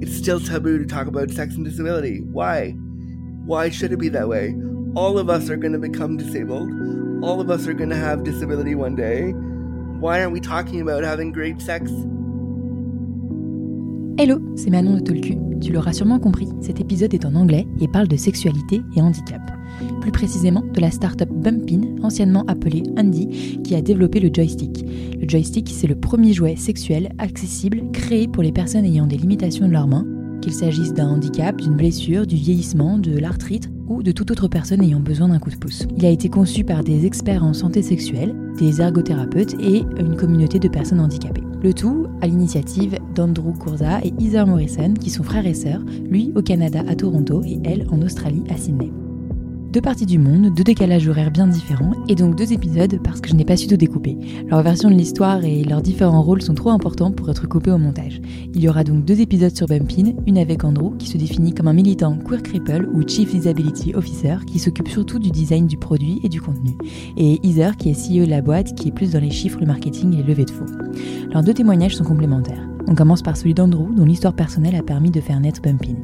it's still taboo to talk about sex and disability. Why? Why should it be that way? All of us are going to become disabled. All of us are going to have disability one day. Why aren't we talking about having great sex? Hello, c'est Manon de Tolku. Tu l'auras sûrement compris, cet épisode est en anglais et parle de sexualité et handicap. Plus précisément de la start-up Bumpin, anciennement appelée Andy, qui a développé le joystick. Le joystick, c'est le premier jouet sexuel accessible créé pour les personnes ayant des limitations de leurs mains, qu'il s'agisse d'un handicap, d'une blessure, du vieillissement, de l'arthrite ou de toute autre personne ayant besoin d'un coup de pouce. Il a été conçu par des experts en santé sexuelle, des ergothérapeutes et une communauté de personnes handicapées. Le tout à l'initiative d'Andrew Courza et Heather Morrison, qui sont frères et sœurs, lui au Canada à Toronto et elle en Australie à Sydney deux parties du monde, deux décalages horaires bien différents, et donc deux épisodes parce que je n'ai pas su tout découper. Leur version de l'histoire et leurs différents rôles sont trop importants pour être coupés au montage. Il y aura donc deux épisodes sur Bumpin, une avec Andrew, qui se définit comme un militant queer cripple ou Chief Disability Officer, qui s'occupe surtout du design du produit et du contenu, et Heather, qui est CEO de la boîte, qui est plus dans les chiffres, le marketing et les levées de fonds. Leurs deux témoignages sont complémentaires. On commence par celui d'Andrew, dont l'histoire personnelle a permis de faire naître Bumpin.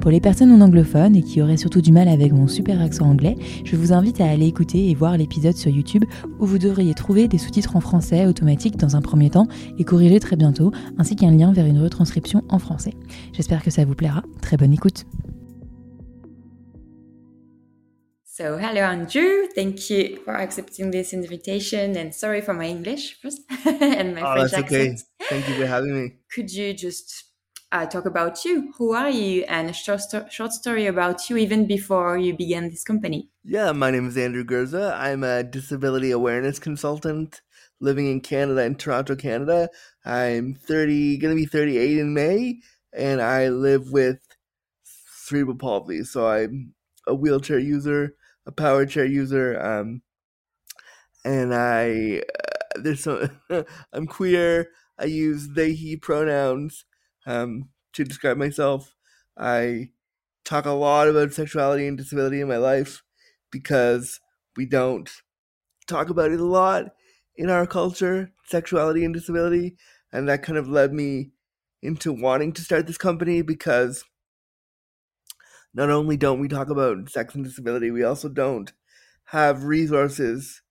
Pour les personnes non anglophones et qui auraient surtout du mal avec mon super accent anglais, je vous invite à aller écouter et voir l'épisode sur YouTube où vous devriez trouver des sous-titres en français automatiques dans un premier temps et corrigés très bientôt, ainsi qu'un lien vers une retranscription en français. J'espère que ça vous plaira. Très bonne écoute. So, hello Andrew. Thank you for accepting this invitation and sorry for my English first and my oh, French that's okay. accent. Thank you for having me. Could you just uh, talk about you. Who are you? And a short, sto- short story about you even before you began this company. Yeah, my name is Andrew Gurza. I'm a disability awareness consultant living in Canada, in Toronto, Canada. I'm 30, going to be 38 in May, and I live with cerebral palsy. So I'm a wheelchair user, a power chair user, um, and I, uh, there's some, I'm queer. I use they, he pronouns um, to describe myself. I talk a lot about sexuality and disability in my life because we don't talk about it a lot in our culture, sexuality and disability. And that kind of led me into wanting to start this company because not only don't we talk about sex and disability, we also don't have resources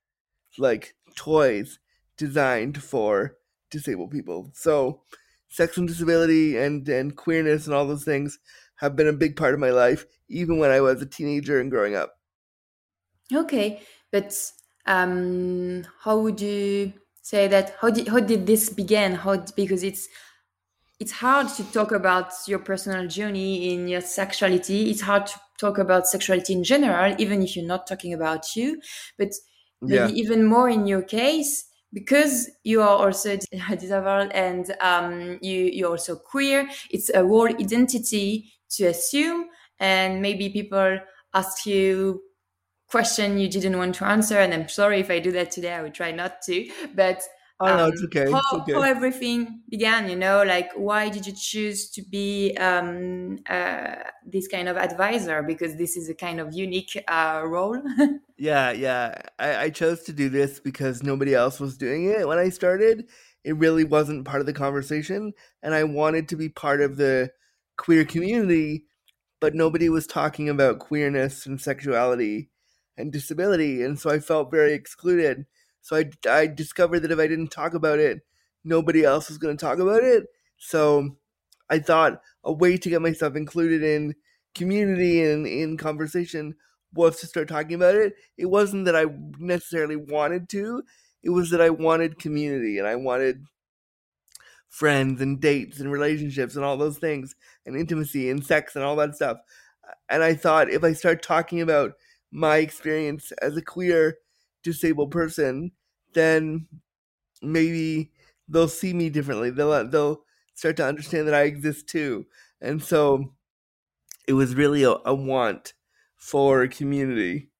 like toys designed for disabled people. So sex and disability and and queerness and all those things have been a big part of my life, even when I was a teenager and growing up. Okay, but um, how would you say that? How did how did this begin? How because it's it's hard to talk about your personal journey in your sexuality. It's hard to talk about sexuality in general, even if you're not talking about you. But maybe Yeah. even more in your case, because you are also disabled and um, you you're also queer. It's a whole identity to assume, and maybe people ask you question you didn't want to answer. And I'm sorry if I do that today. I will try not to, but Oh no, it's um, okay. how, It's okay. how everything began you know like why did you choose to be um, uh, this kind of advisor because this is a kind of unique uh, role Yeah, yeah. I, I chose to do this because nobody else was doing it when I started. It really wasn't part of the conversation, and I wanted to be part of the queer community, but nobody was talking about queerness and sexuality and disability, and so I felt very excluded. So I, I discovered that if I didn't talk about it, nobody else was going to talk about it. So I thought a way to get myself included in community and in conversation was to start talking about it. It wasn't that I necessarily wanted to, it was that I wanted community and I wanted friends and dates and relationships and all those things and intimacy and sex and all that stuff. And I thought if I start talking about my experience as a queer disabled person, then maybe they'll see me differently. They'll they'll start to understand that I exist too. And so it was really a, a want for community.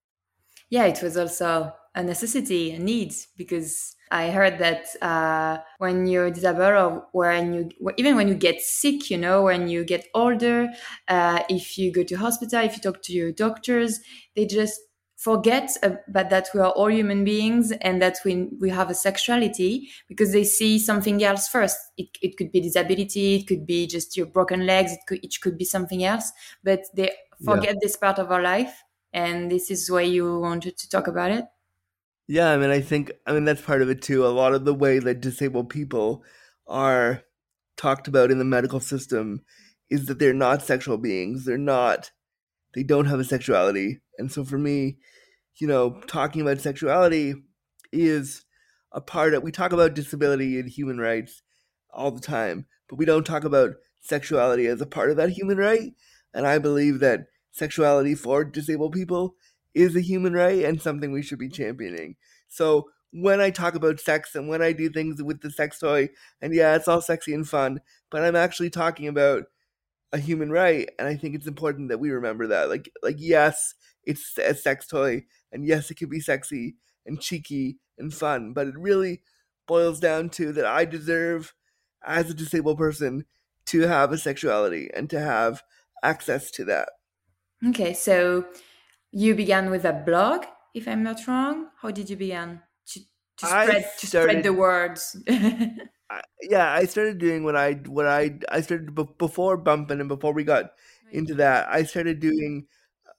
yeah it was also a necessity a need because i heard that uh, when you're disabled or when you even when you get sick you know when you get older uh, if you go to hospital if you talk to your doctors they just forget about that we are all human beings and that we we have a sexuality because they see something else first. It, it could be disability, it could be just your broken legs, it could it could be something else, but they forget yeah. this part of our life, and this is why you wanted to talk about it. Yeah, I mean, I think I mean that's part of it too. A lot of the way that disabled people are talked about in the medical system is that they're not sexual beings. They're not. They don't have a sexuality, and so for me, you know, talking about sexuality is a part of we talk about disability and human rights all the time, but we don't talk about sexuality as a part of that human right. And I believe that sexuality for disabled people is a human right and something we should be championing. So when I talk about sex and when I do things with the sex toy, and yeah, it's all sexy and fun, but I'm actually talking about a human right, and I think it's important that we remember that. Like, like yes, it's a sex toy, and yes, it can be sexy and cheeky and fun, but it really boils down to that I deserve, as a disabled person, to have a sexuality and to have access to that. Okay, so you began with a blog, if I'm not wrong. How did you begin to, to spread to spread the words? I, yeah, I started doing what I what I I started b- before Bumpin and before we got into that. I started doing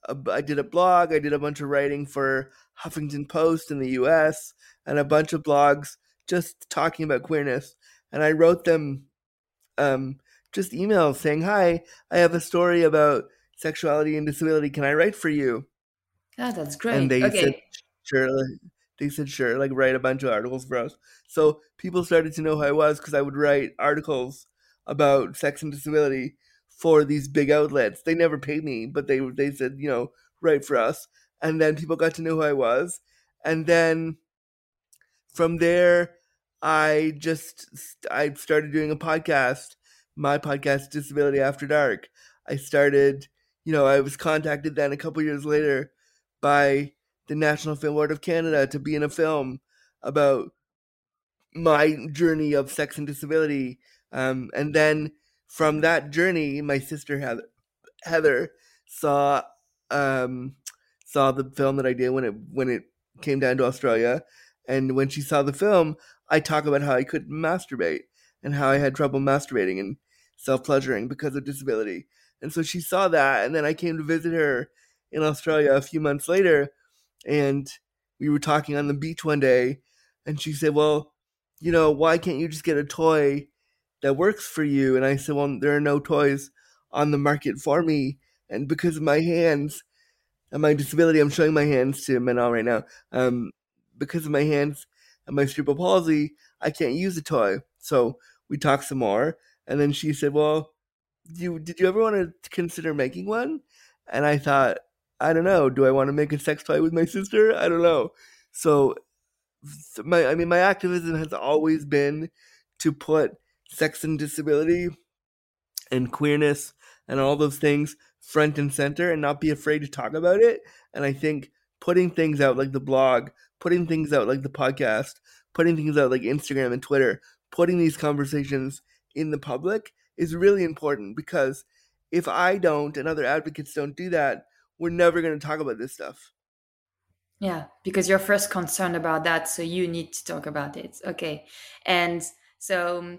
a, I did a blog. I did a bunch of writing for Huffington Post in the U.S. and a bunch of blogs just talking about queerness. And I wrote them um, just emails saying, "Hi, I have a story about sexuality and disability. Can I write for you?" Oh, that's great. And they okay. said, "Sure." They said, "Sure." Like write a bunch of articles for us. So people started to know who I was because I would write articles about sex and disability for these big outlets. They never paid me, but they they said, you know, write for us. And then people got to know who I was. And then from there, I just I started doing a podcast, my podcast Disability After Dark. I started, you know, I was contacted then a couple years later by the National Film Board of Canada to be in a film about my journey of sex and disability. Um, and then from that journey, my sister Heather, Heather saw um, saw the film that I did when it when it came down to Australia, and when she saw the film, I talk about how I couldn't masturbate and how I had trouble masturbating and self pleasuring because of disability. And so she saw that, and then I came to visit her in Australia a few months later, and we were talking on the beach one day, and she said, "Well, you know, why can't you just get a toy that works for you. And I said, well, there are no toys on the market for me. And because of my hands and my disability, I'm showing my hands to Manon right now. Um, because of my hands and my cerebral palsy, I can't use a toy. So we talked some more. And then she said, well, you did you ever want to consider making one? And I thought, I don't know. Do I want to make a sex toy with my sister? I don't know. So my I mean my activism has always been to put sex and disability and queerness and all those things front and center and not be afraid to talk about it. And I think putting things out like the blog, putting things out like the podcast, putting things out like Instagram and Twitter, putting these conversations in the public is really important because if I don't and other advocates don't do that, we're never going to talk about this stuff. Yeah, because you're first concerned about that, so you need to talk about it. Okay. And so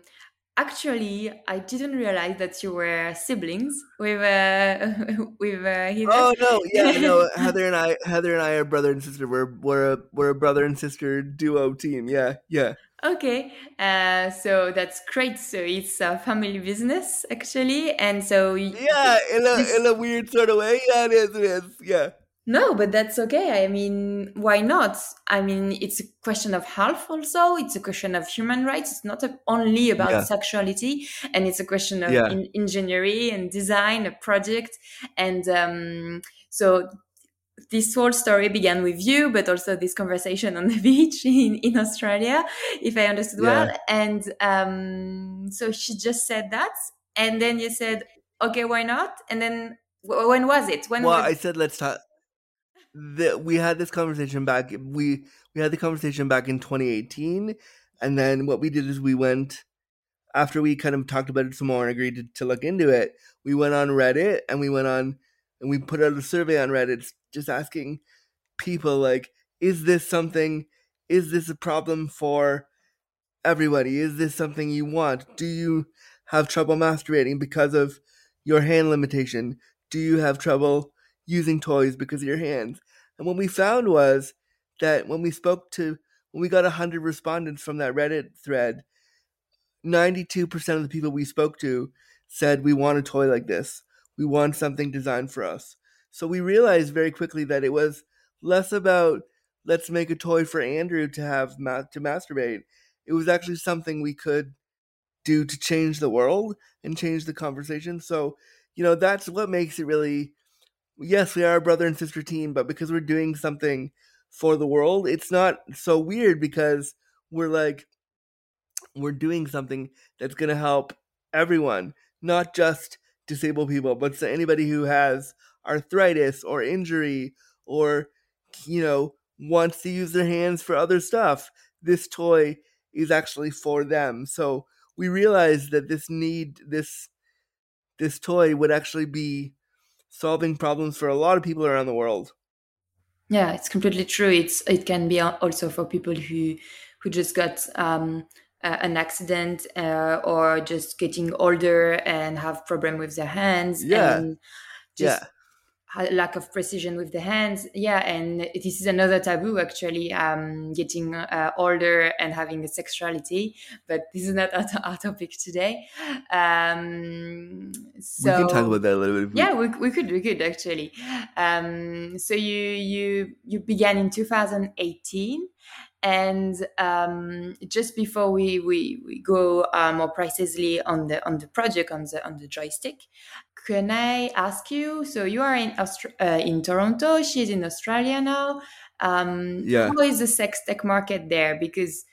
Actually, I didn't realize that you were siblings with uh, with uh, Oh no, yeah, no. Heather and I, Heather and I are brother and sister. We're we're a we're a brother and sister duo team. Yeah, yeah. Okay, uh, so that's great. So it's a family business actually, and so yeah, in a in a weird sort of way. Yeah, it is. It is. Yeah. No, but that's okay. I mean, why not? I mean, it's a question of health also. It's a question of human rights. It's not only about yeah. sexuality, and it's a question of yeah. in, engineering and design, a project. And um, so this whole story began with you, but also this conversation on the beach in, in Australia, if I understood yeah. well. And um, so she just said that. And then you said, okay, why not? And then when was it? When well, was- I said, let's talk the, we had this conversation back we we had the conversation back in 2018 and then what we did is we went after we kind of talked about it some more and agreed to, to look into it we went on reddit and we went on and we put out a survey on reddit just asking people like is this something is this a problem for everybody? Is this something you want? Do you have trouble masturbating because of your hand limitation? Do you have trouble using toys because of your hands? And what we found was that when we spoke to when we got 100 respondents from that reddit thread 92% of the people we spoke to said we want a toy like this we want something designed for us so we realized very quickly that it was less about let's make a toy for Andrew to have ma- to masturbate. It was actually something we could do to change the world and change the conversation. So, you know, that's what makes it really yes, we are a brother and sister team, but because we're doing something for the world, it's not so weird because we're like we're doing something that's going to help everyone, not just disabled people, but to anybody who has arthritis or injury or you know wants to use their hands for other stuff this toy is actually for them. So we realized that this need this this toy would actually be solving problems for a lot of people around the world. Yeah it's completely true. It's it can be also for people who who just got um, uh, an accident uh, or just getting older and have problem with their hands yeah. and just yeah. lack of precision with the hands. Yeah and this is another taboo actually um, getting uh, older and having a sexuality but this is not our, our topic today. Um, so we can talk about that a little bit. Yeah we, we could we could actually. Um, so you you you began in 2018 and um, just before we, we, we go uh, more precisely on the on the project on the on the joystick, can I ask you? So you are in Austra- uh, in Toronto. She's in Australia now. Um, yeah. How is the sex tech market there? Because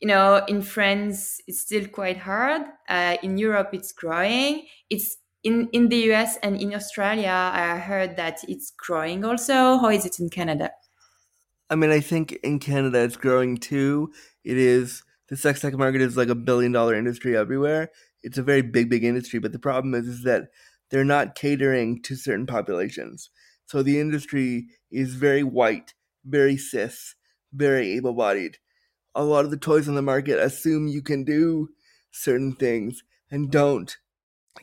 you know, in France, it's still quite hard. Uh, in Europe, it's growing. It's in in the US and in Australia. I heard that it's growing also. How is it in Canada? I mean, I think in Canada it's growing too. It is the sex tech market is like a billion dollar industry everywhere. It's a very big, big industry, but the problem is, is that they're not catering to certain populations. So the industry is very white, very cis, very able bodied. A lot of the toys on the market assume you can do certain things and don't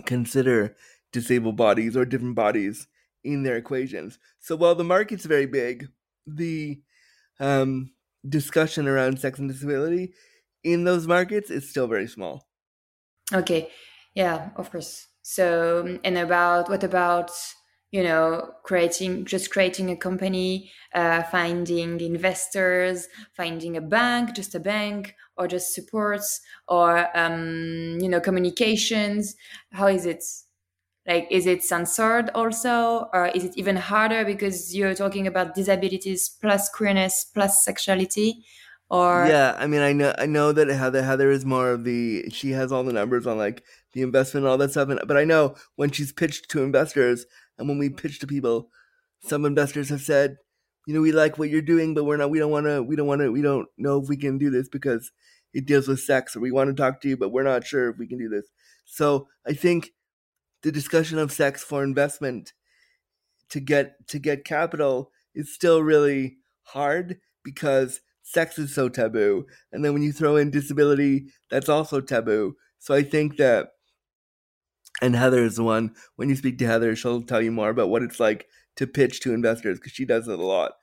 consider disabled bodies or different bodies in their equations. So while the market's very big, the um, discussion around sex and disability in those markets is still very small. Okay, yeah, of course. So, and about what about you know creating just creating a company, uh, finding investors, finding a bank, just a bank, or just supports, or um, you know communications. How is it? Like is it censored also or is it even harder because you're talking about disabilities plus queerness plus sexuality or? Yeah i mean i know i know that heather heather is more of the she has all the numbers on like the investment and all that stuff and, but i know when she's pitched to investors and when we pitch to people some investors have said you know we like what you're doing but we're not we don't want to we don't want to we don't know if we can do this because it deals with sex or we want to talk to you but we're not sure if we can do this. So i think the discussion of sex for investment to get to get capital is still really hard because sex is so taboo. And then when you throw in disability that's also taboo. So i think that and heather is the one when you speak to heather she'll tell you more about what it's like to pitch to investors because she does it a lot.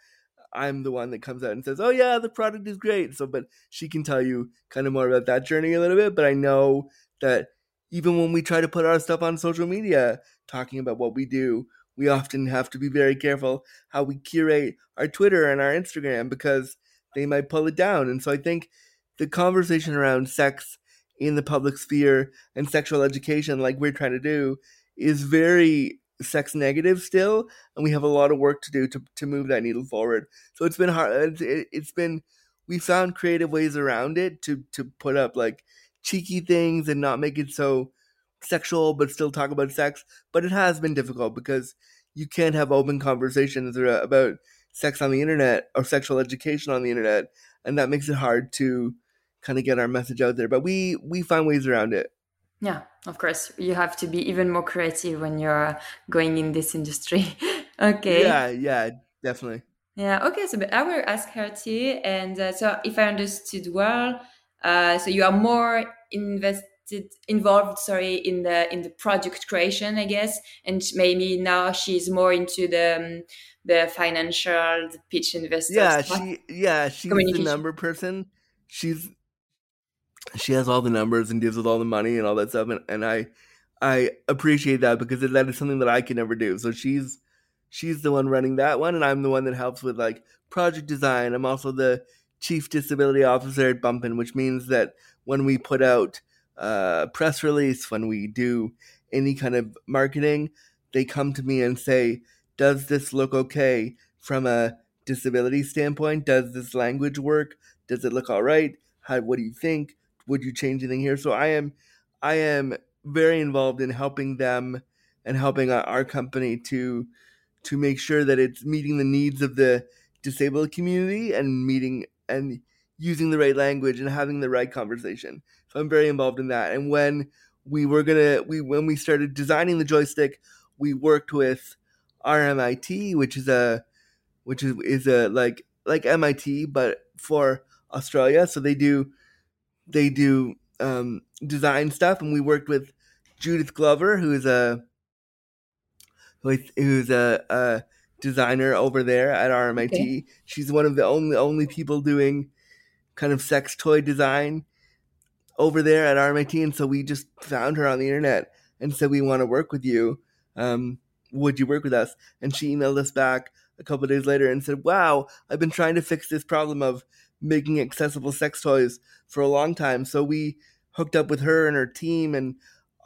I'm the one that comes out and says oh yeah the product is great. So but she can tell you kind of more about that journey a little bit but i know that even when we try to put our stuff on social media talking about what we do, we often have to be very careful how we curate our Twitter and our Instagram because they might pull it down. And so I think the conversation around sex in the public sphere and sexual education, like we're trying to do, is very sex negative still. And we have a lot of work to do to, to move that needle forward. So it's been hard. It's been, we found creative ways around it to, to put up like cheeky things and not make it so sexual but still talk about sex but it has been difficult because you can't have open conversations about sex on the internet or sexual education on the internet and that makes it hard to kind of get our message out there but we we find ways around it yeah of course you have to be even more creative when you're going in this industry okay yeah yeah definitely Yeah. Okay. So, but I will ask her too. And uh, so, if I understood well, uh, so you are more invested, involved, sorry, in the in the project creation, I guess, and maybe now she's more into the um, the financial, the pitch investors. Yeah, she yeah she's the number person. She's she has all the numbers and deals with all the money and all that stuff, and, and I I appreciate that because that is something that I can never do. So she's she's the one running that one, and I'm the one that helps with like project design. I'm also the chief disability officer at Bumpin, which means that when we put out a press release, when we do any kind of marketing, they come to me and say, "Does this look okay from a disability standpoint? Does this language work? Does it look all right? How, what do you think? Would you change anything here?" So I am, I am very involved in helping them and helping our company to to make sure that it's meeting the needs of the disabled community and meeting and using the right language and having the right conversation. So I'm very involved in that. And when we were gonna we when we started designing the joystick, we worked with RMIT, which is a which is, is a like like MIT but for Australia. So they do they do um, design stuff, and we worked with Judith Glover, who is a who's a, a designer over there at RMIT. Okay. She's one of the only only people doing kind of sex toy design over there at RMIT, and so we just found her on the internet and said we want to work with you. Um, would you work with us? And she emailed us back a couple days later and said, "Wow, I've been trying to fix this problem of making accessible sex toys for a long time." So we hooked up with her and her team and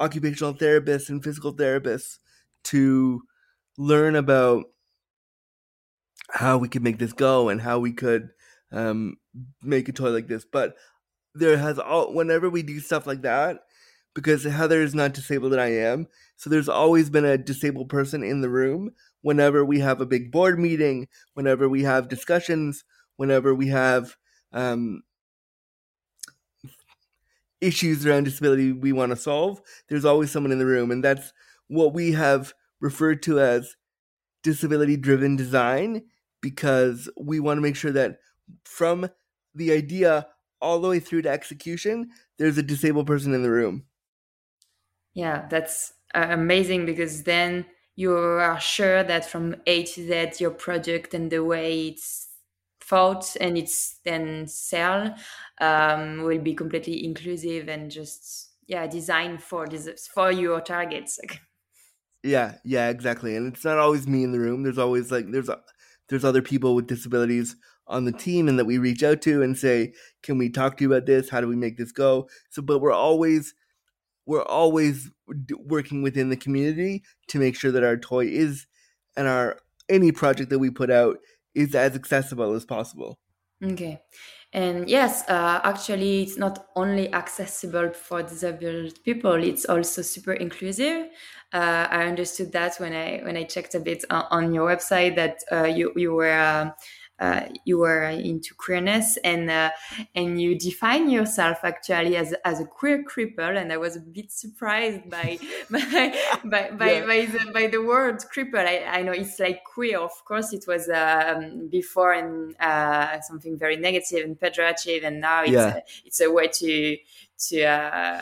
occupational therapists and physical therapists to learn about how we could make this go and how we could um, make a toy like this. But there has all whenever we do stuff like that, because Heather is not disabled and I am, so there's always been a disabled person in the room whenever we have a big board meeting, whenever we have discussions, whenever we have um, issues around disability we want to solve, there's always someone in the room. And that's what we have referred to as disability driven design because we want to make sure that from the idea all the way through to execution, there's a disabled person in the room. Yeah, that's uh, amazing because then you are sure that from A to Z, your project and the way it's thought and it's then sell um, will be completely inclusive and just yeah designed for this for your targets. Yeah, yeah, exactly. And it's not always me in the room. There's always like there's a, there's other people with disabilities on the team and that we reach out to and say, "Can we talk to you about this? How do we make this go?" So but we're always we're always working within the community to make sure that our toy is and our any project that we put out is as accessible as possible. Okay. And yes, uh, actually, it's not only accessible for disabled people; it's also super inclusive. Uh, I understood that when I when I checked a bit on, on your website that uh, you you were uh, you were into queerness and uh, and you define yourself actually as as a queer cripple and I was a bit surprised by by by, by, yeah. by, the, by the word cripple I, I know it's like queer of course it was um, before and uh, something very negative and pejorative and now it's yeah. a, it's a way to to uh,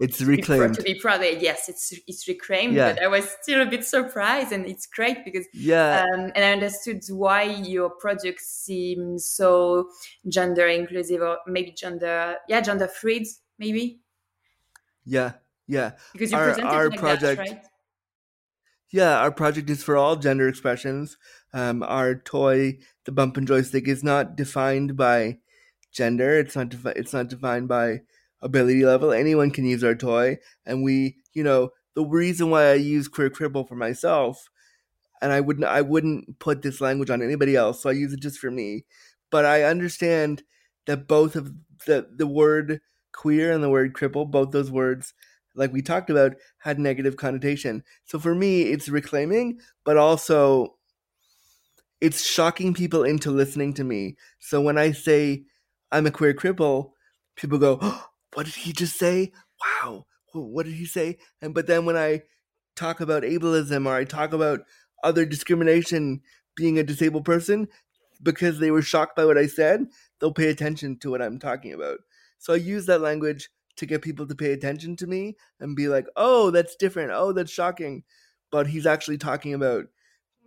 it's reclaimed. to be, proud of yes it's it's reclaimed yeah. but i was still a bit surprised and it's great because yeah. um, and i understood why your project seems so gender inclusive or maybe gender yeah gender fluid maybe? Yeah yeah. Because you our, presented our like project that, right? yeah our project is for all gender expressions. Um, our toy the bump and joystick is not defined by gender. It's not defi- it's not defined by ability level. Anyone can use our toy. And we, you know, the reason why I use Queer Cripple for myself, and I wouldn't I wouldn't put this language on anybody else, so I use it just for me. But I understand that both of the the word queer and the word cripple, both those words, like we talked about, had negative connotation. So for me, it's reclaiming, but also it's shocking people into listening to me. So when I say I'm a queer cripple, people go, oh, what did he just say? Wow, what did he say? And but then when I talk about ableism or I talk about other discrimination being a disabled person, because they were shocked by what I said, they'll pay attention to what I'm talking about. So I use that language to get people to pay attention to me and be like, oh, that's different. Oh, that's shocking. But he's actually talking about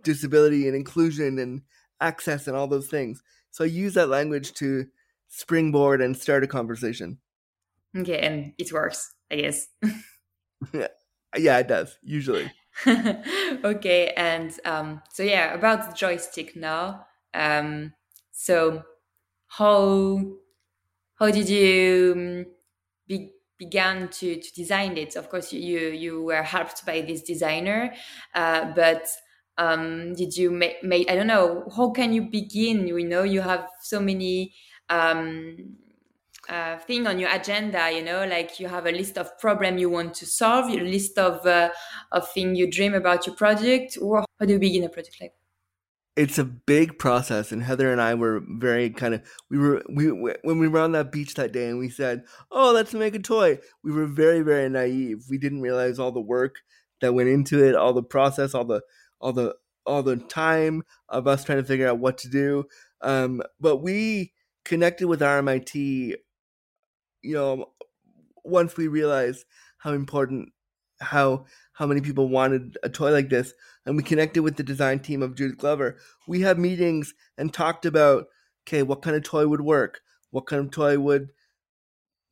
disability and inclusion and access and all those things. So I use that language to springboard and start a conversation. Okay, and it works, I guess. yeah, yeah, it does usually. okay, and um, so yeah, about the joystick now. Um, so how how did you um, be, began to, to design it? Of course, you you were helped by this designer, uh, but um, did you make, make? I don't know. How can you begin? You know, you have so many um, uh, thing on your agenda you know like you have a list of problem you want to solve a list of uh, of thing you dream about your project. Or how do you begin a project like it's a big process and heather and i were very kind of we were we when we were on that beach that day and we said oh let's make a toy we were very very naive. We didn't realize all the work that went into it all the process all the all the all the time of us trying to figure out what to do. Um, but we connected with rmit you know, once we realized how important how how many people wanted a toy like this and we connected with the design team of Judith Glover, we had meetings and talked about okay, what kind of toy would work? What kind of toy would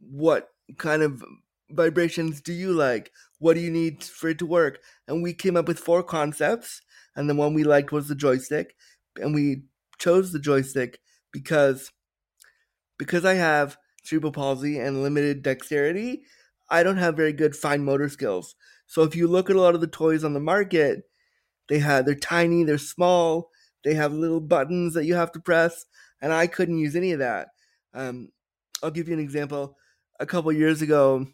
what kind of vibrations do you like? What do you need for it to work? And we came up with four concepts, and the one we liked was the joystick, and we chose the joystick because because I have cerebral palsy and limited dexterity, I don't have very good fine motor skills. So if you look at a lot of the toys on the market, they have they're tiny, they're small, they have little buttons that you have to press, and I couldn't use any of that. Um, I'll give you an example. A couple years ago,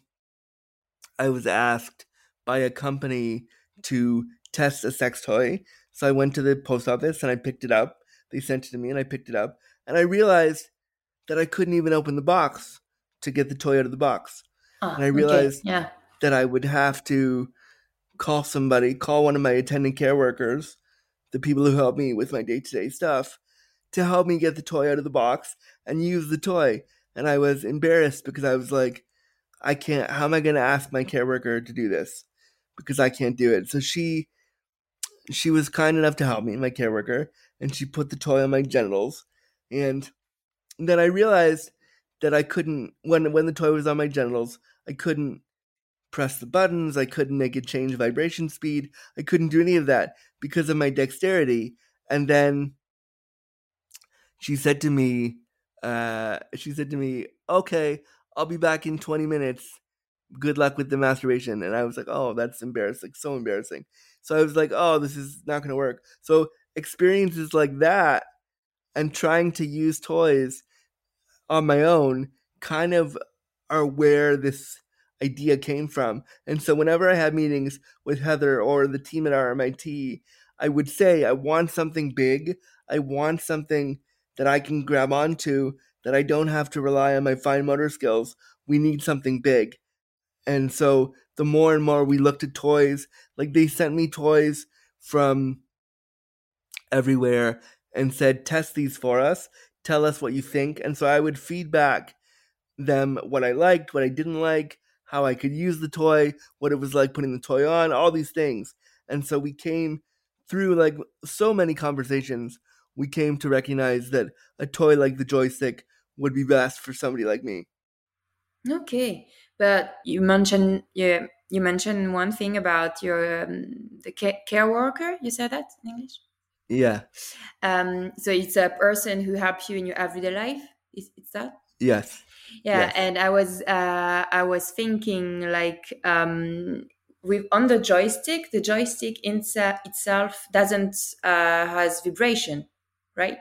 I was asked by a company to test a sex toy. So I went to the post office and I picked it up. They sent it to me and I picked it up. And I realized that I couldn't even open the box to get the toy out of the box. Oh, and I realized okay. yeah. that I would have to call somebody, call one of my attendant care workers, the people who help me with my day to day stuff, to help me get the toy out of the box and use the toy. And I was embarrassed because I was like, I can't, how am I going to ask my care worker to do this? Because I can't do it. So she, she was kind enough to help me, my care worker, and she put the toy on my genitals. And then I realized that I couldn't when when the toy was on my genitals, I couldn't press the buttons, I couldn't make it change vibration speed, I couldn't do any of that because of my dexterity. And then she said to me, uh, she said to me, "Okay, I'll be back in 20 minutes. Good luck with the masturbation." And I was like, "Oh, that's embarrassing, so embarrassing." So I was like, "Oh, this is not going to work." So experiences like that and trying to use toys on my own kind of are where this idea came from. And so whenever I had meetings with Heather or the team at RMIT, I would say, I want something big. I want something that I can grab onto that I don't have to rely on my fine motor skills. We need something big. And so the more and more we looked at toys, like they sent me toys from everywhere and said, test these for us tell us what you think. And so I would feedback them what I liked, what I didn't like, how I could use the toy, what it was like putting the toy on, all these things. And so we came through like so many conversations, we came to recognize that a toy like the joystick would be best for somebody like me. Okay, but you mentioned you you mentioned one thing about your um, the care worker. You said that in English. Yeah. Um, so it's a person who helps you in your everyday life. Is it's that? Yes. Yeah, yes. and I was uh, I was thinking like um, with on the joystick, the joystick insa- itself doesn't uh, has vibration, right?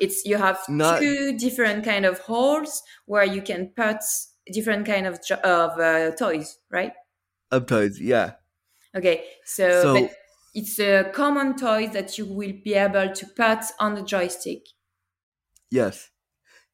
It's you have Not... two different kind of holes where you can put different kind of jo- of uh, toys, right? Of toys, yeah. Okay, so, so but it's a common toy that you will be able to put on the joystick. Yes.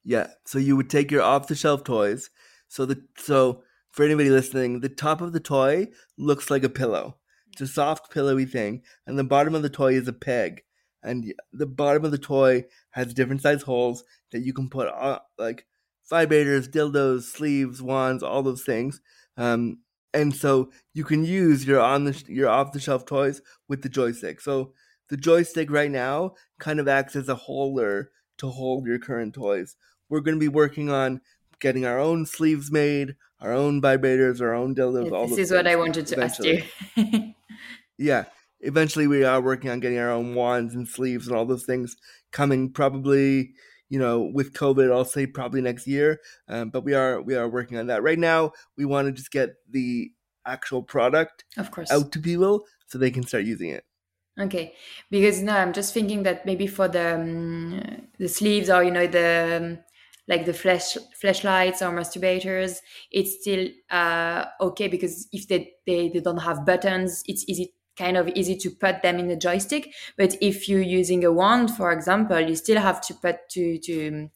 Yeah. So you would take your off the shelf toys. So the so for anybody listening, the top of the toy looks like a pillow. It's a soft pillowy thing, and the bottom of the toy is a peg. and the bottom of the toy has different size holes that you can put on, like vibrators, dildos, sleeves, wands, all those things. Um, and so you can use your on the your off the shelf toys with the joystick. So the joystick right now kind of acts as a holder to hold your current toys. We're going to be working on getting our own sleeves made, our own vibrators, our own dildos. all this is what I wanted to eventually. ask you. yeah, eventually we are working on getting our own wands and sleeves and all those things coming probably you know with covid i'll say probably next year um, but we are we are working on that. Right now we want to just get the actual product of course. out to people so they can start using it. Okay because now i'm just thinking that maybe for the um, the sleeves or you know the um, like the flash flashlights or masturbators it's still uh, okay because if they, they they don't have buttons it's easy kind of easy to put them in the joystick. But if you're using a wand, for example, you still have to put to to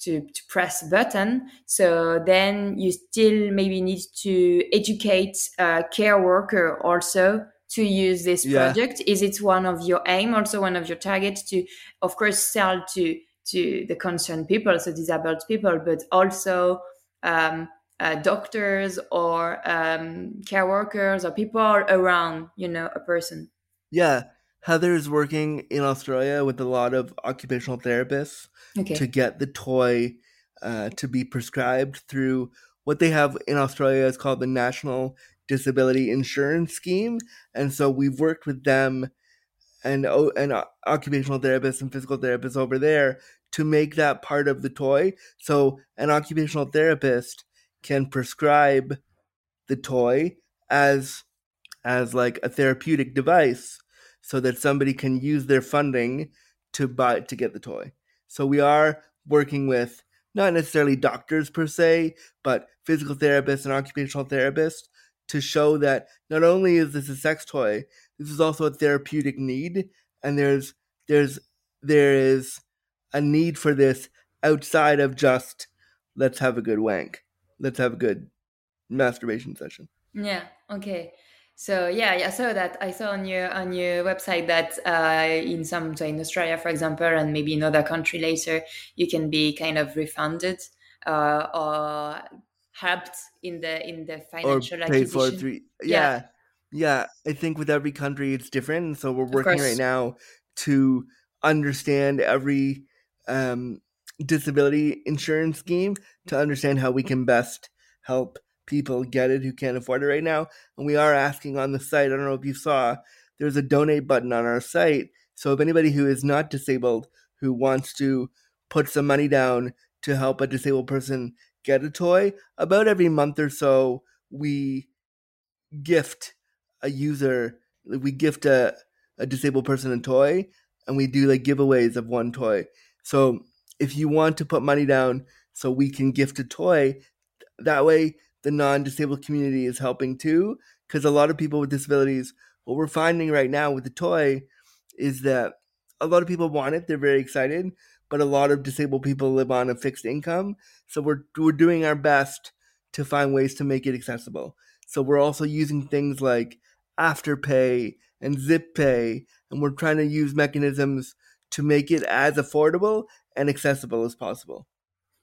to, to press a button. So then you still maybe need to educate a care worker also to use this yeah. project. Is it one of your aim, also one of your targets to, of course, sell to to the concerned people, so disabled people, but also um, uh, doctors or um, care workers or people around, you know, a person. Yeah. Heather's working in Australia with a lot of occupational therapists okay. to get the toy uh, to be prescribed through what they have in Australia is called the National Disability Insurance Scheme. And so we've worked with them and, oh, and occupational therapists and physical therapists over there to make that part of the toy. So an occupational therapist can prescribe the toy as as like a therapeutic device so that somebody can use their funding to buy to get the toy. So we are working with not necessarily doctors per se, but physical therapists and occupational therapists to show that not only is this a sex toy, this is also a therapeutic need and there's there's there is a need for this outside of just let's have a good wank let's have a good masturbation session. Yeah. Okay. So yeah, I saw that. I saw on your on your website that uh, in some so in Australia, for example, and maybe in other country later, you can be kind of refunded uh, or helped in the in the financial or paid for three. Yeah. yeah, yeah. I think with every country it's different, so we're working right now to understand every um, disability insurance scheme to understand how we can best help people get it who can't afford it right now. And we are asking on the site, I don't know if you saw, there's a donate button on our site. So if anybody who is not disabled who wants to put some money down to help a disabled person get a toy, about every month or so, we gift a user, we gift a, a disabled person a toy, and we do like giveaways of one toy. So if you want to put money down so we can gift a toy, that way the non disabled community is helping too. Because a lot of people with disabilities, what we're finding right now with the toy is that a lot of people want it, they're very excited, but a lot of disabled people live on a fixed income. So we're, we're doing our best to find ways to make it accessible. So we're also using things like Afterpay and Zip Pay, and we're trying to use mechanisms to make it as affordable and accessible as possible.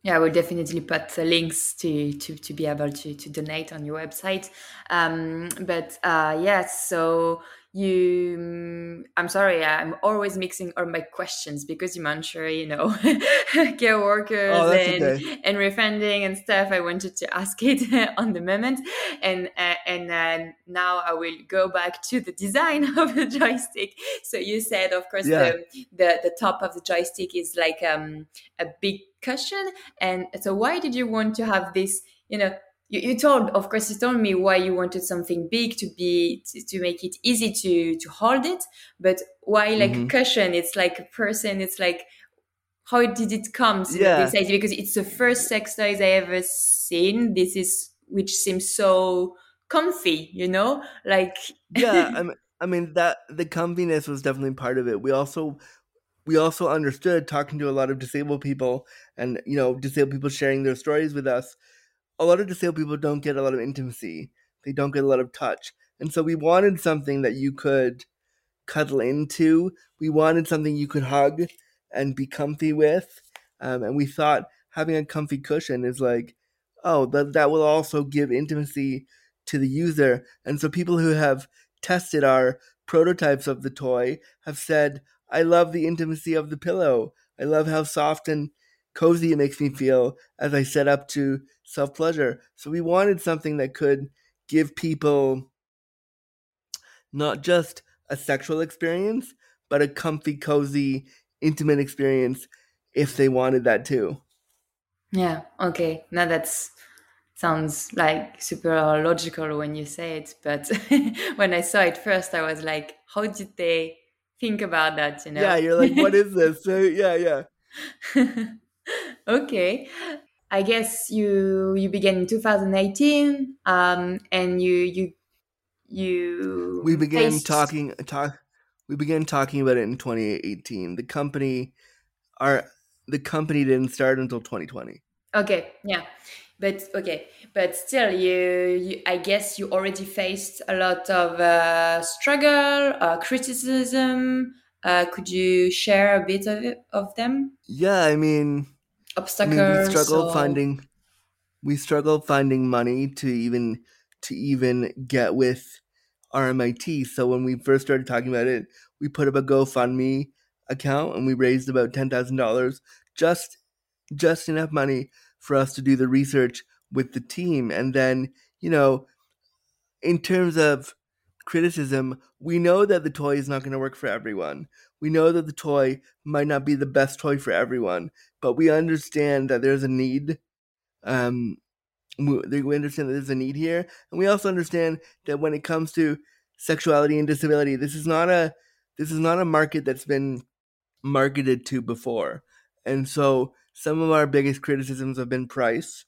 Yeah, we'll definitely put the links to, to, to be able to, to donate on your website. Um, but uh, yes, so you mm, i'm sorry i'm always mixing all my questions because you mentioned you know care workers oh, and, okay. and refunding and stuff i wanted to ask it on the moment and uh, and uh, now i will go back to the design of the joystick so you said of course yeah. the, the the top of the joystick is like um a big cushion and so why did you want to have this you know you, you told of course you told me why you wanted something big to be to, to make it easy to to hold it but why like mm-hmm. cushion? It's like a person it's like how did it come? To yeah. this idea because it's the first sex toys i ever seen. This is which seems so comfy you know? Like yeah I mean, I mean that the comfiness was definitely part of it. We also we also understood talking to a lot of disabled people and you know disabled people sharing their stories with us a lot of disabled people don't get a lot of intimacy. They don't get a lot of touch. And so we wanted something that you could cuddle into. We wanted something you could hug and be comfy with. Um, and we thought having a comfy cushion is like, oh, that, that will also give intimacy to the user. And so people who have tested our prototypes of the toy have said, I love the intimacy of the pillow. I love how soft and cozy it makes me feel as I set up to self pleasure. So we wanted something that could give people not just a sexual experience, but a comfy, cozy, intimate experience if they wanted that too. Yeah, okay. Now that's sounds like super logical when you say it, but when I saw it first, I was like, how did they think about that? You know? Yeah, you're like, what is this? So yeah, yeah. okay. I guess you you began in 2018, um, and you you you we began faced- talking talk we began talking about it in 2018 the company our the company didn't start until 2020 Okay, yeah, but okay, but still, you, you I guess you already faced a lot of uh, struggle, uh, criticism. Uh, could you share a bit of it, of them? yeah i mean I mean, we struggled or- finding we struggled finding money to even to even get with RMIT. So when we first started talking about it, we put up a GoFundMe account and we raised about ten thousand dollars, just just enough money for us to do the research with the team. And then, you know, in terms of criticism, we know that the toy is not going to work for everyone. We know that the toy might not be the best toy for everyone, but we understand that there's a need. Um, we understand that there's a need here, and we also understand that when it comes to sexuality and disability, this is not a this is not a market that's been marketed to before, and so some of our biggest criticisms have been price,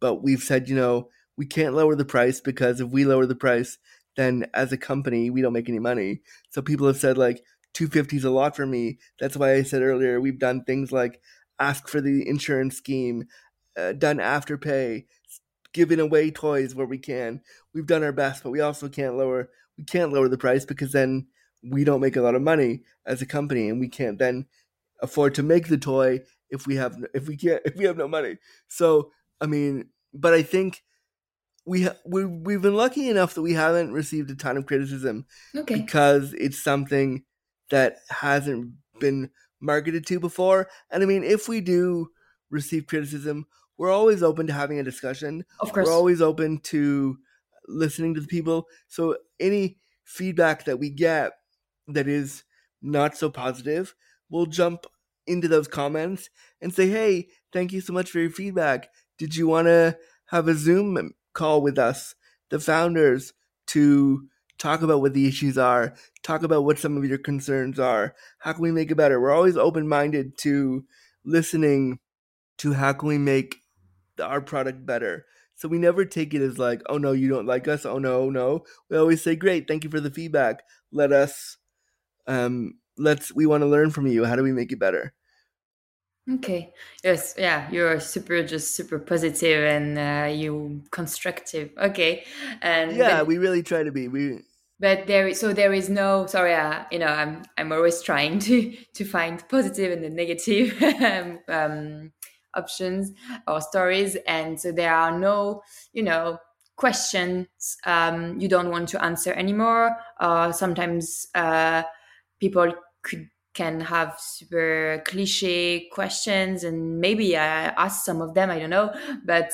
but we've said you know we can't lower the price because if we lower the price, then as a company we don't make any money. So people have said like 250 is a lot for me. That's why I said earlier we've done things like ask for the insurance scheme, uh, done afterpay, giving away toys where we can. We've done our best, but we also can't lower we can't lower the price because then we don't make a lot of money as a company, and we can't then afford to make the toy if we have if we can't if we have no money. So I mean, but I think we ha- we we've been lucky enough that we haven't received a ton of criticism Okay. because it's something that hasn't been marketed to before. And I mean, if we do receive criticism, we're always open to having a discussion. Of course. We're always open to listening to the people. So any feedback that we get that is not so positive, we'll jump into those comments and say, "Hey, thank you so much for your feedback. Did you want to have a Zoom call with us, the founders, to talk about what the issues are, talk about what some of your concerns are. How can we make it better? We're always open minded to listening to how can we make our product better. So we never take it as like, oh no, you don't like us. Oh no, no. We always say, great, thank you for the feedback. Let us, um, let's. We want to learn from you. How do we make it better? Okay. Yes. Yeah. You're super, just super positive and uh, you constructive. Okay. And Yeah, we really try to be. We but there is so there is no sorry. Uh, you know, I'm I'm always trying to to find positive and the negative um, um, options or stories, and so there are no you know questions um, you don't want to answer anymore. Or sometimes uh, people could can have super cliche questions and maybe I asked some of them, I don't know, but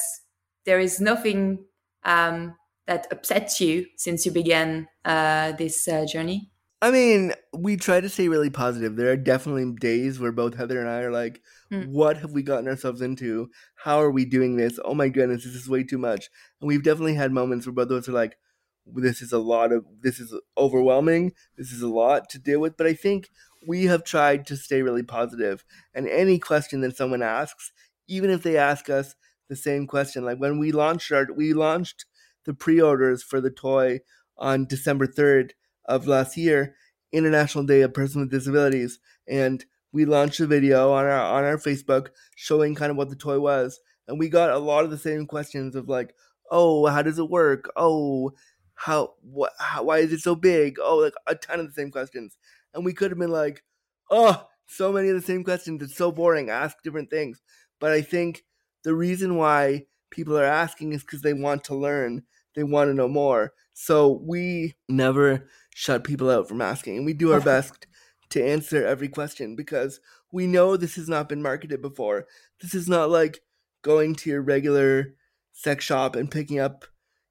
there is nothing um, that upsets you since you began uh, this uh, journey. I mean, we try to stay really positive. There are definitely days where both Heather and I are like, Mm. what have we gotten ourselves into? How are we doing this? Oh my goodness, this is way too much. And we've definitely had moments where both of us are like, this is a lot of, this is overwhelming. This is a lot to deal with. But I think we have tried to stay really positive. And any question that someone asks, even if they ask us the same question, like when we launched our, we launched the pre-orders for the toy on December 3rd of last year, International Day of Persons with Disabilities, and we launched a video on our on our Facebook showing kind of what the toy was, and we got a lot of the same questions of like, oh, how does it work? Oh, how what how, why is it so big? Oh, like a ton of the same questions, and we could have been like, oh, so many of the same questions. It's so boring. Ask different things. But I think the reason why people are asking is because they want to learn. They want to know more. So we never shut people out from asking, and we do our best to answer every question because we know this has not been marketed before. This is not like going to your regular sex shop and picking up,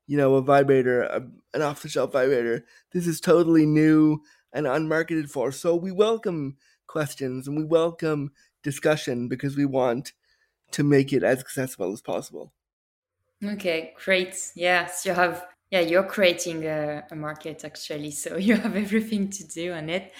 you know, a vibrator, a, an off the shelf vibrator. This is totally new and unmarketed for. So we welcome questions and we welcome discussion because we want to make it as accessible as possible. Okay, great. Yes, you have yeah, you're creating a, a, market actually, so you have everything to do on it.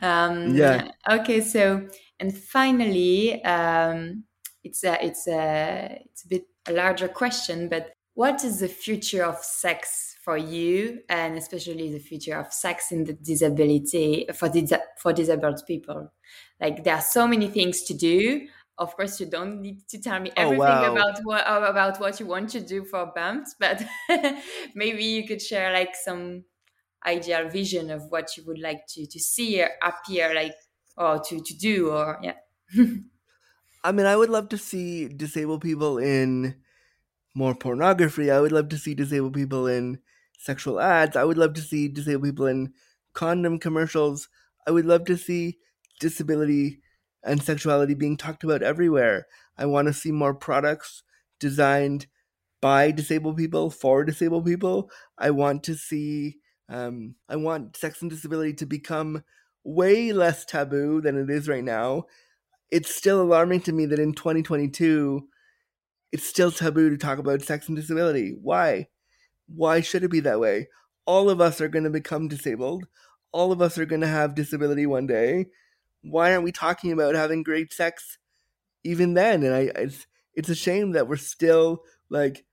Um, yeah. Okay, so and finally, um, it's a it's a it's a bit a larger question, but what is the future of sex for you, and especially the future of sex in the disability for dis- for disabled people? Like there are so many things to do of course you don't need to tell me oh, everything oh, wow. about what about what you want to do for bumps but maybe you could share like some ideal vision of what you would like to to see or appear like or to to do or yeah. I mean i would love to see disabled people in more pornography. I would love to see disabled people in sexual ads. I would love to see disabled people in condom commercials. I would love to see disability and sexuality being talked about everywhere. I want to see more products designed by disabled people for disabled people. I want to see, um, I want sex and disability to become way less taboo than it is right now. It's still alarming to me that in 2022, it's still taboo to talk about sex and disability. Why? Why should it be that way? All of us are going to become disabled. All of us are going to have disability one day why aren't we talking about having great sex even then? And I, it's, it's a shame that we're still like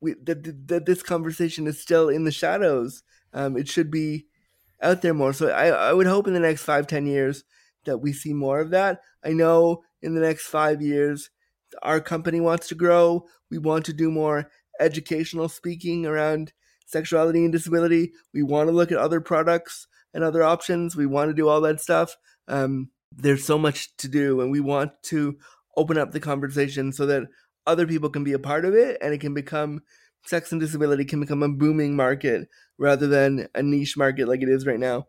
we that, that this conversation is still in the shadows. Um, it should be out there more. So I, I would hope in the next five, ten years that we see more of that. I know in the next five years, our company wants to grow. We want to do more educational speaking around sexuality and disability. We want to look at other products and other options. We want to do all that stuff. Um, there's so much to do, and we want to open up the conversation so that other people can be a part of it, and it can become sex and disability can become a booming market rather than a niche market like it is right now.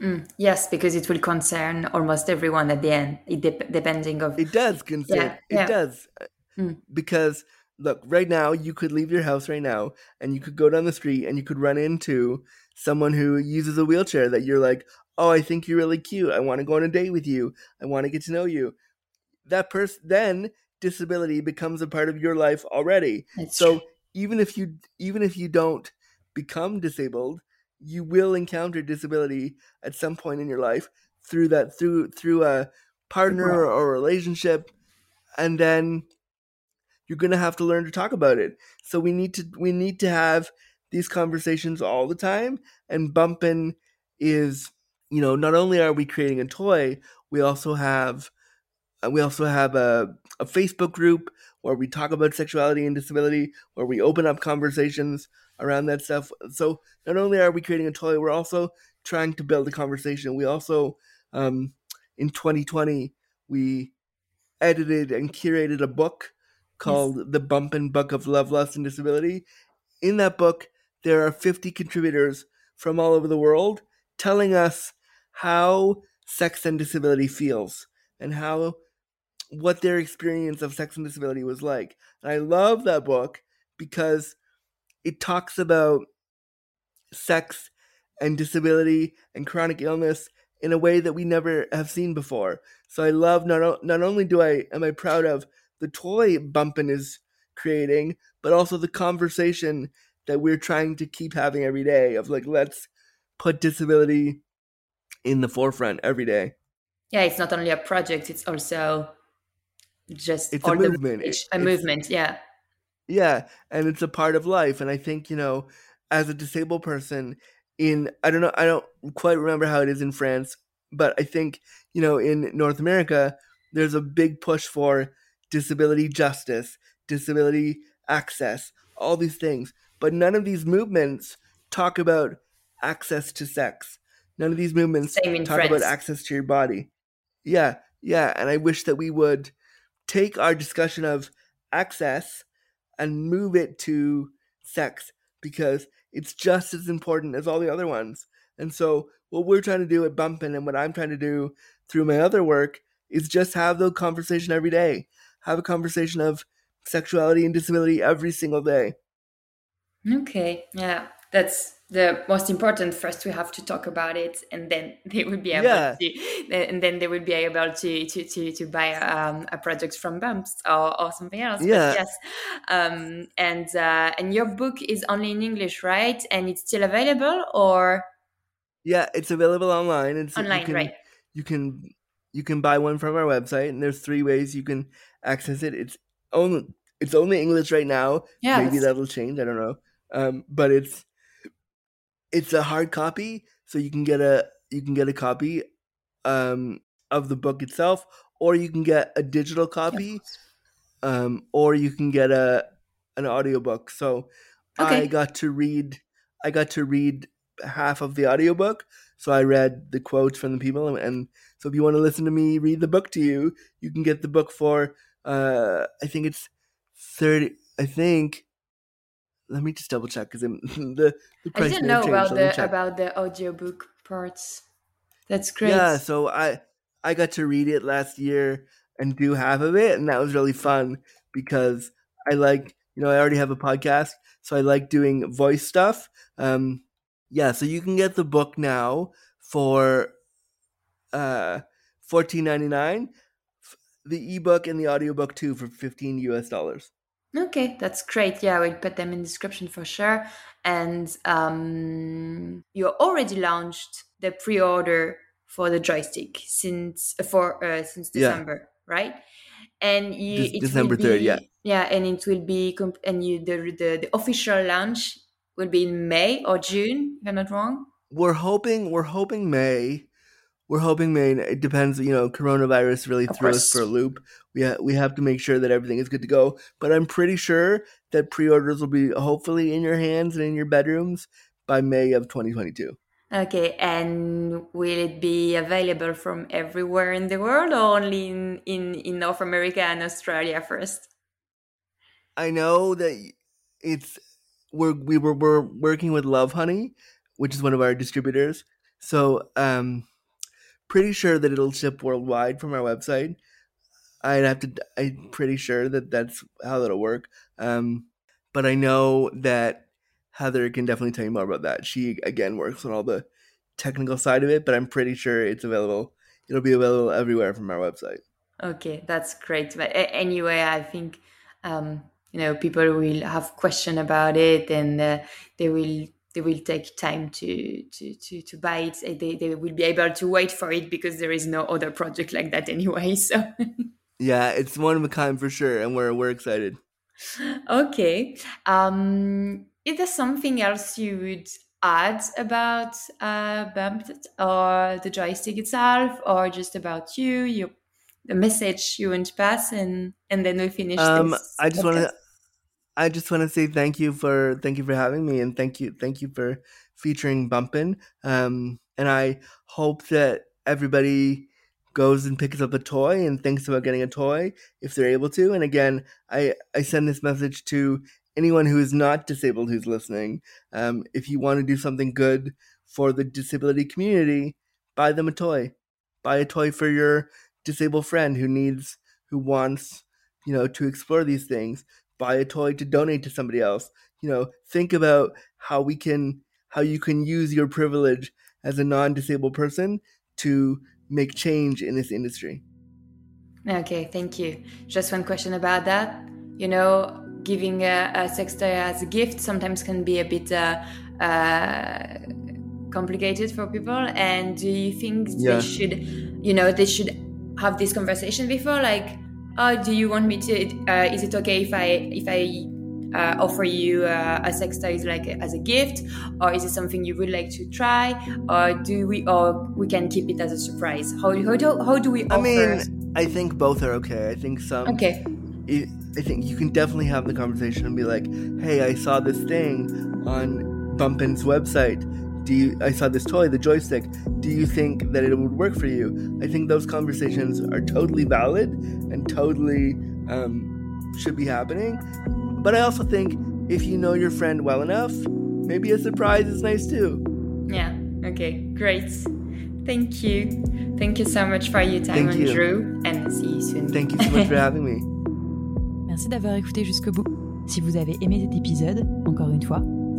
Mm, yes, because it will concern almost everyone at the end, it de- depending of it does concern yeah, it yeah. does mm. because look right now you could leave your house right now and you could go down the street and you could run into someone who uses a wheelchair that you're like oh, I think you're really cute. I want to go on a date with you. I want to get to know you. That person then disability becomes a part of your life already. That's so true. even if you even if you don't become disabled, you will encounter disability at some point in your life through that through through a partner or a relationship and then you're going to have to learn to talk about it. So we need to we need to have these conversations all the time and Bumpin is you know, not only are we creating a toy, we also have uh, we also have a, a Facebook group where we talk about sexuality and disability, where we open up conversations around that stuff. So not only are we creating a toy, we're also trying to build a conversation. We also, um, in 2020, we edited and curated a book called yes. The and buck of Love, Lust, and Disability. In that book, there are 50 contributors from all over the world telling us how sex and disability feels and how what their experience of sex and disability was like. And I love that book because it talks about sex and disability and chronic illness in a way that we never have seen before. So I love not not only do I am I proud of the toy Bumpin is creating, but also the conversation that we're trying to keep having every day of like let's put disability in the forefront every day. Yeah, it's not only a project; it's also just it's a movement. The, a movement, yeah. Yeah, and it's a part of life. And I think you know, as a disabled person, in I don't know, I don't quite remember how it is in France, but I think you know, in North America, there's a big push for disability justice, disability access, all these things. But none of these movements talk about access to sex. None of these movements talk France. about access to your body. Yeah, yeah, and I wish that we would take our discussion of access and move it to sex because it's just as important as all the other ones. And so, what we're trying to do at Bumpin' and what I'm trying to do through my other work is just have the conversation every day. Have a conversation of sexuality and disability every single day. Okay, yeah, that's the most important. First, we have to talk about it, and then they will be able Yeah. to, and then they will be able to to to, to buy um, a product from Bumps or, or something else. But Yeah. yes, um, and uh, and your book is only in English, right? And it's still available, or Yeah, it's available online. And so you online, can, right? You can you can buy one from our website, and there's three ways you can access it. It's only it's only English right now. Yeah, Maybe that'll change. I don't know. Um, but it's it's a hard copy, so you can get a you can get a copy um, of the book itself, or you can get a digital copy, course. um, or you can get a an audiobook. So I got to read I got to read half of the audiobook. So I read the quotes from the people and, and so if you want to listen to me read the book to you, you can get the book for uh I think it's 30 I think let me just double check because the the I price didn't may have know changed. about so let me the about the audiobook parts. That's great. Yeah, so I I got to read it last year and do half of it, and that was really fun because I like you know I already have a podcast, so I like doing voice stuff. Um, yeah, so you can get the book now for uh fourteen ninety nine, the ebook and the audiobook too for fifteen US dollars. Okay, that's great. Yeah, we'll put them in the description for sure. And um, you already launched the pre-order for the joystick since uh, for uh, since Yeah. December, right? And you, it December will 3rd, be, yeah. yeah, and it will be comp- and you the, the the official launch will be in May or June, if I'm not wrong. We're hoping we're hoping May. We're hoping Maine. It depends, you know. Coronavirus really Of threw us for a loop. We ha- we have to make sure that everything is good to go. But I'm pretty sure that pre-orders will be hopefully in your hands and in your bedrooms by May of 2022. Okay, and will it be available from everywhere in the world or only in, in, in North America and Australia first? I know that it's we're we were we're working with Lovehoney, which is one of our distributors. So um, pretty sure that it'll ship worldwide from our website. I'd have to. I'm pretty sure that that's how that'll work. Um, but I know that Heather can definitely tell you more about that. She again works on all the technical side of it, but I'm pretty sure it's available. It'll be available everywhere from our website. Okay, that's great. But anyway, I think um, you know people will have question about it, and uh, they will they will take time to to to, to buy it. They they will be able to wait for it because there is no other project like that anyway. So Yeah, it's one of a kind for sure, and we're we're excited. okay, um, is there something else you would add about uh, Bumped or the joystick itself, or just about you, your the message you want to pass, and and then we finish. Um, this I just want to, I just want to say thank you for thank you for having me, and thank you thank you for featuring Bumpin'. Um, and I hope that everybody goes and picks up a toy and thinks about getting a toy if they're able to. And again, I I send this message to anyone who is not disabled who's listening. Um, if you want to do something good for the disability community, buy them a toy. Buy a toy for your disabled friend who needs who wants you know to explore these things buy a toy to donate to somebody else you know think about how we can how you can use your privilege as a non-disabled person to make change in this industry Okay, thank you. Just one question about that. You know, giving a, a sex toy as a gift sometimes can be a bit uh, uh, complicated for people. And do you think Yeah. they should, you know, they should have this conversation before, like, oh, do you want me to? Uh, is it okay if I if I uh, offer you uh, a sex toy like as a gift, or is it something you would like to try, or do we, or we can keep it as a surprise? How how do how do we offer? i mean i think both are okay i think some okay. I I think you can definitely have the conversation and be like, "Hey, I saw this thing on Bumpin's website? Do you, I saw this toy, the joystick. Do you think that it would work for you? I think those conversations are totally valid and totally um, should be happening. But I also think if you know your friend well enough, maybe a surprise is nice too. Yeah, okay, great. Thank you. Thank you so much for your time, Thank you. Andrew, and see you soon. Thank you so much for having me. Merci d'avoir écouté jusqu'au bout. Si vous avez aimé cet épisode, encore une fois,